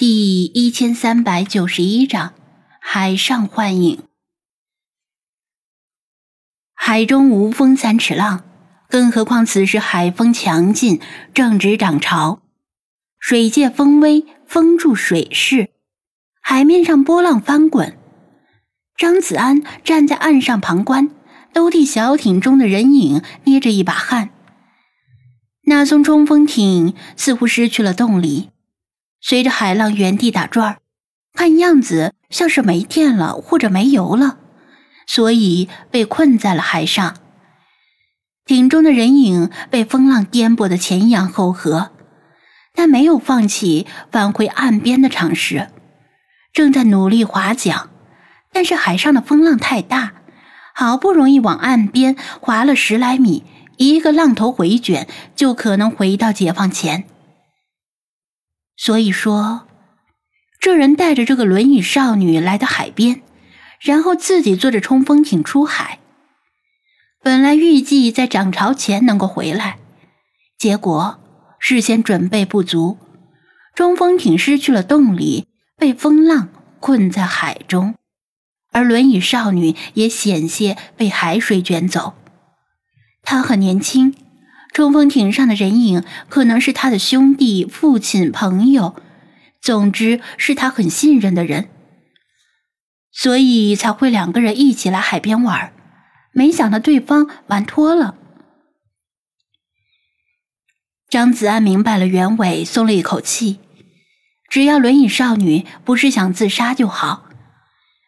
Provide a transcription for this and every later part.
第一千三百九十一章海上幻影。海中无风三尺浪，更何况此时海风强劲，正值涨潮，水借风威，风助水势，海面上波浪翻滚。张子安站在岸上旁观，都替小艇中的人影捏着一把汗。那艘冲锋艇似乎失去了动力。随着海浪原地打转看样子像是没电了或者没油了，所以被困在了海上。艇中的人影被风浪颠簸的前仰后合，但没有放弃返回岸边的尝试，正在努力划桨。但是海上的风浪太大，好不容易往岸边划了十来米，一个浪头回卷就可能回到解放前。所以说，这人带着这个轮椅少女来到海边，然后自己坐着冲锋艇出海。本来预计在涨潮前能够回来，结果事先准备不足，冲锋艇失去了动力，被风浪困在海中，而轮椅少女也险些被海水卷走。她很年轻。冲锋艇上的人影可能是他的兄弟、父亲、朋友，总之是他很信任的人，所以才会两个人一起来海边玩。没想到对方玩脱了。张子安明白了原委，松了一口气。只要轮椅少女不是想自杀就好。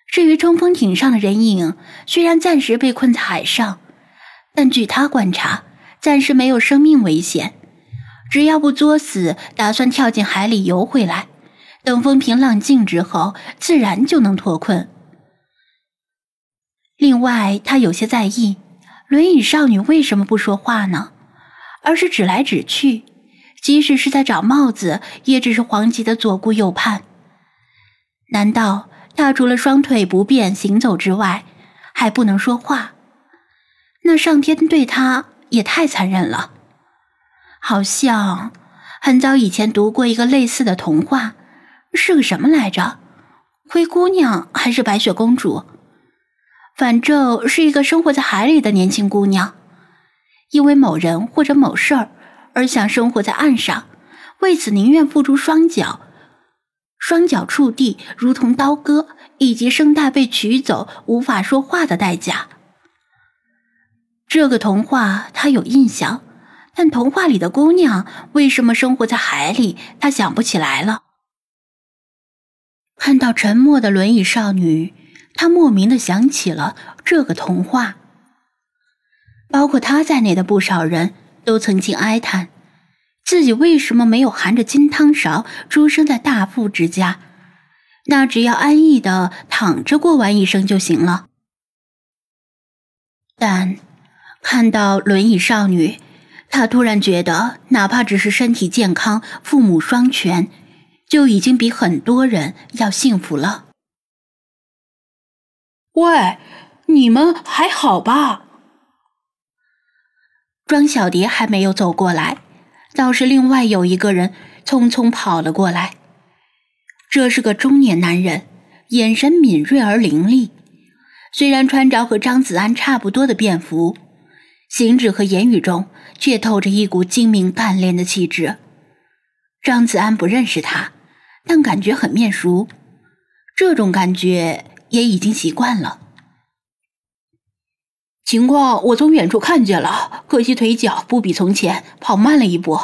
至于冲锋艇上的人影，虽然暂时被困在海上，但据他观察。暂时没有生命危险，只要不作死，打算跳进海里游回来，等风平浪静之后，自然就能脱困。另外，他有些在意，轮椅少女为什么不说话呢？而是指来指去，即使是在找帽子，也只是黄吉的左顾右盼。难道她除了双腿不便行走之外，还不能说话？那上天对她……也太残忍了，好像很早以前读过一个类似的童话，是个什么来着？灰姑娘还是白雪公主？反正是一个生活在海里的年轻姑娘，因为某人或者某事儿而想生活在岸上，为此宁愿付出双脚，双脚触地如同刀割，以及声带被取走无法说话的代价。这个童话他有印象，但童话里的姑娘为什么生活在海里，他想不起来了。看到沉默的轮椅少女，他莫名的想起了这个童话。包括他在内的不少人都曾经哀叹，自己为什么没有含着金汤勺出生在大富之家，那只要安逸的躺着过完一生就行了。但。看到轮椅少女，他突然觉得，哪怕只是身体健康、父母双全，就已经比很多人要幸福了。喂，你们还好吧？庄小蝶还没有走过来，倒是另外有一个人匆匆跑了过来。这是个中年男人，眼神敏锐而凌厉，虽然穿着和张子安差不多的便服。行止和言语中却透着一股精明干练的气质。张子安不认识他，但感觉很面熟，这种感觉也已经习惯了。情况我从远处看见了，可惜腿脚不比从前，跑慢了一步。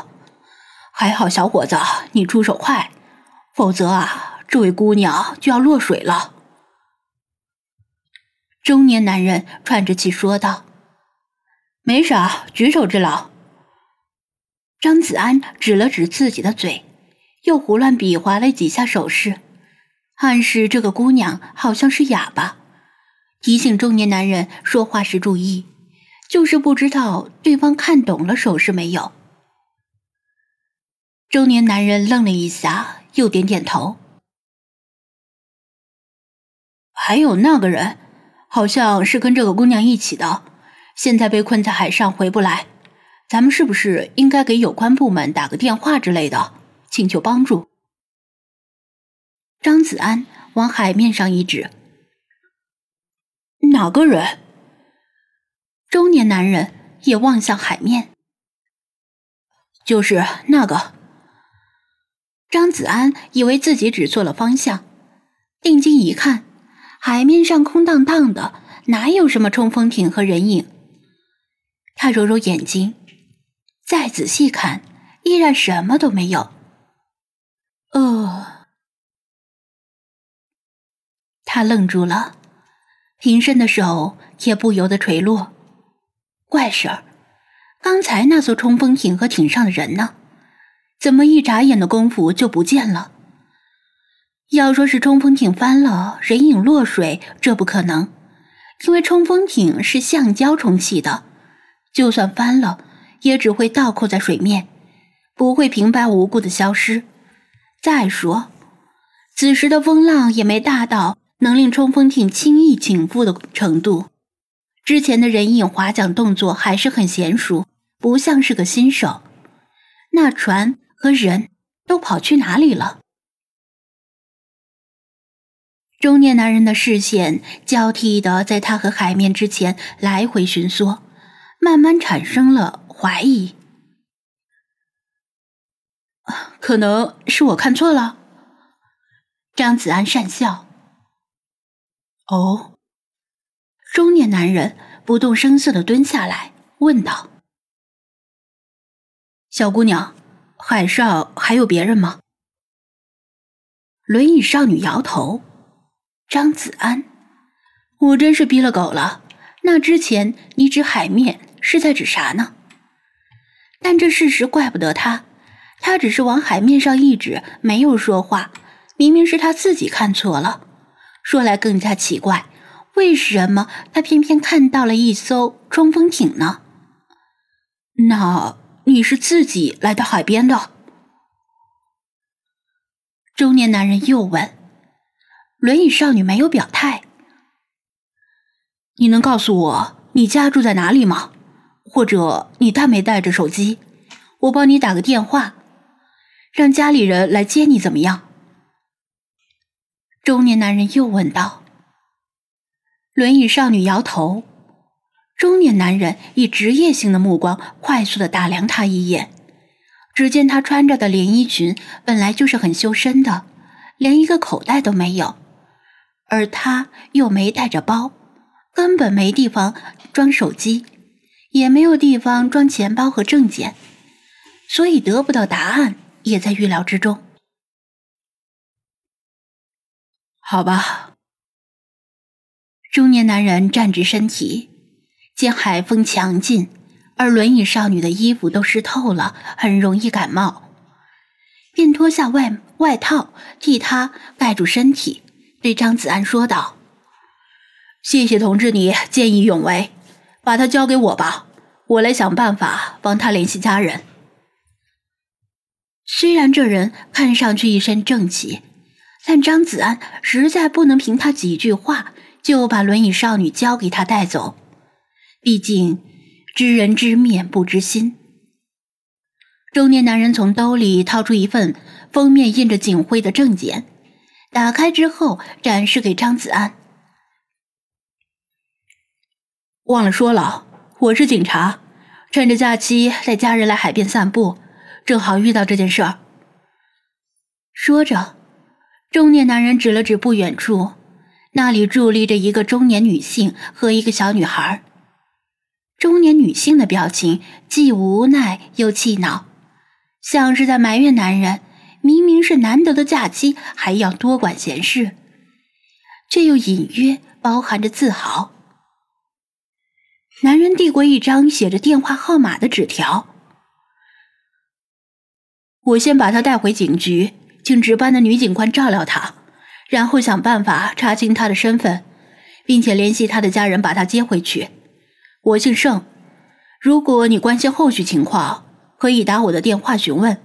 还好小伙子你出手快，否则啊，这位姑娘就要落水了。中年男人喘着气说道。没啥，举手之劳。张子安指了指自己的嘴，又胡乱比划了几下手势，暗示这个姑娘好像是哑巴，提醒中年男人说话时注意，就是不知道对方看懂了手势没有。中年男人愣了一下，又点点头。还有那个人，好像是跟这个姑娘一起的。现在被困在海上回不来，咱们是不是应该给有关部门打个电话之类的，请求帮助？张子安往海面上一指：“哪个人？”中年男人也望向海面：“就是那个。”张子安以为自己指错了方向，定睛一看，海面上空荡荡的，哪有什么冲锋艇和人影？他揉揉眼睛，再仔细看，依然什么都没有。呃，他愣住了，平伸的手也不由得垂落。怪事儿，刚才那艘冲锋艇和艇上的人呢？怎么一眨眼的功夫就不见了？要说是冲锋艇翻了，人影落水，这不可能，因为冲锋艇是橡胶充气的，就算翻了，也只会倒扣在水面，不会平白无故的消失。再说，此时的风浪也没大到能令冲锋艇轻易倾覆的程度。之前的人影划桨动作还是很娴熟，不像是个新手。那船。和人都跑去哪里了？中年男人的视线交替的在他和海面之前来回寻梭，慢慢产生了怀疑。可能是我看错了。张子安讪笑。哦。中年男人不动声色的蹲下来，问道：“小姑娘。”海上还有别人吗？轮椅少女摇头。张子安，我真是逼了狗了。那之前你指海面是在指啥呢？但这事实怪不得他，他只是往海面上一指，没有说话。明明是他自己看错了。说来更加奇怪，为什么他偏偏看到了一艘冲锋艇呢？那？你是自己来到海边的？中年男人又问。轮椅少女没有表态。你能告诉我你家住在哪里吗？或者你带没带着手机？我帮你打个电话，让家里人来接你，怎么样？中年男人又问道。轮椅少女摇头。中年男人以职业性的目光快速的打量她一眼，只见她穿着的连衣裙本来就是很修身的，连一个口袋都没有，而她又没带着包，根本没地方装手机，也没有地方装钱包和证件，所以得不到答案也在预料之中。好吧，中年男人站直身体。见海风强劲，而轮椅少女的衣服都湿透了，很容易感冒，便脱下外外套替她盖住身体，对张子安说道：“谢谢同志，你见义勇为，把他交给我吧，我来想办法帮他联系家人。”虽然这人看上去一身正气，但张子安实在不能凭他几句话就把轮椅少女交给他带走。毕竟，知人知面不知心。中年男人从兜里掏出一份封面印着警徽的证件，打开之后展示给张子安。忘了说了，我是警察，趁着假期带家人来海边散步，正好遇到这件事儿。说着，中年男人指了指不远处，那里伫立着一个中年女性和一个小女孩。中年女性的表情既无奈又气恼，像是在埋怨男人：明明是难得的假期，还要多管闲事，却又隐约包含着自豪。男人递过一张写着电话号码的纸条：“我先把他带回警局，请值班的女警官照料他，然后想办法查清他的身份，并且联系他的家人把他接回去。”我姓盛，如果你关心后续情况，可以打我的电话询问。